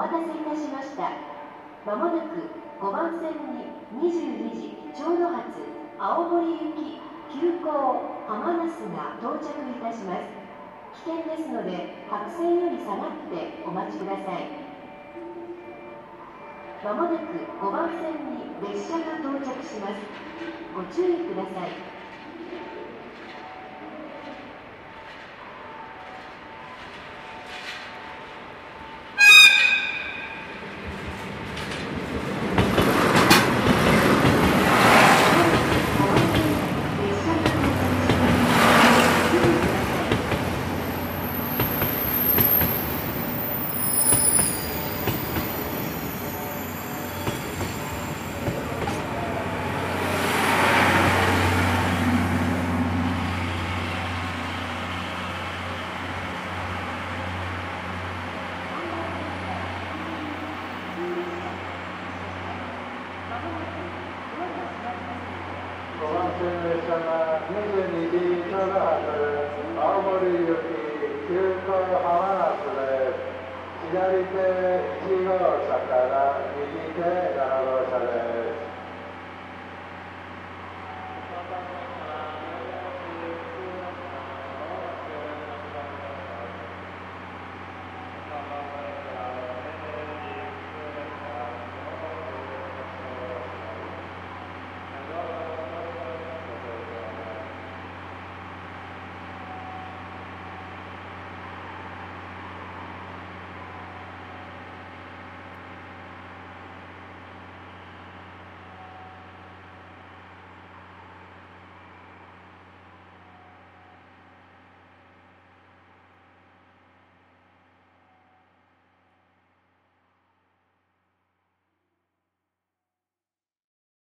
待たせいたしました。まもなく5番線に22時ちょうど発青森行き急行浜那須が到着いたします。危険ですので白線より下がってお待ちください。まもなく5番線に列車が到着します。ご注意ください。5番線列車が22時ちょうど発青森行き急行浜松です左手1号車から右手7号車です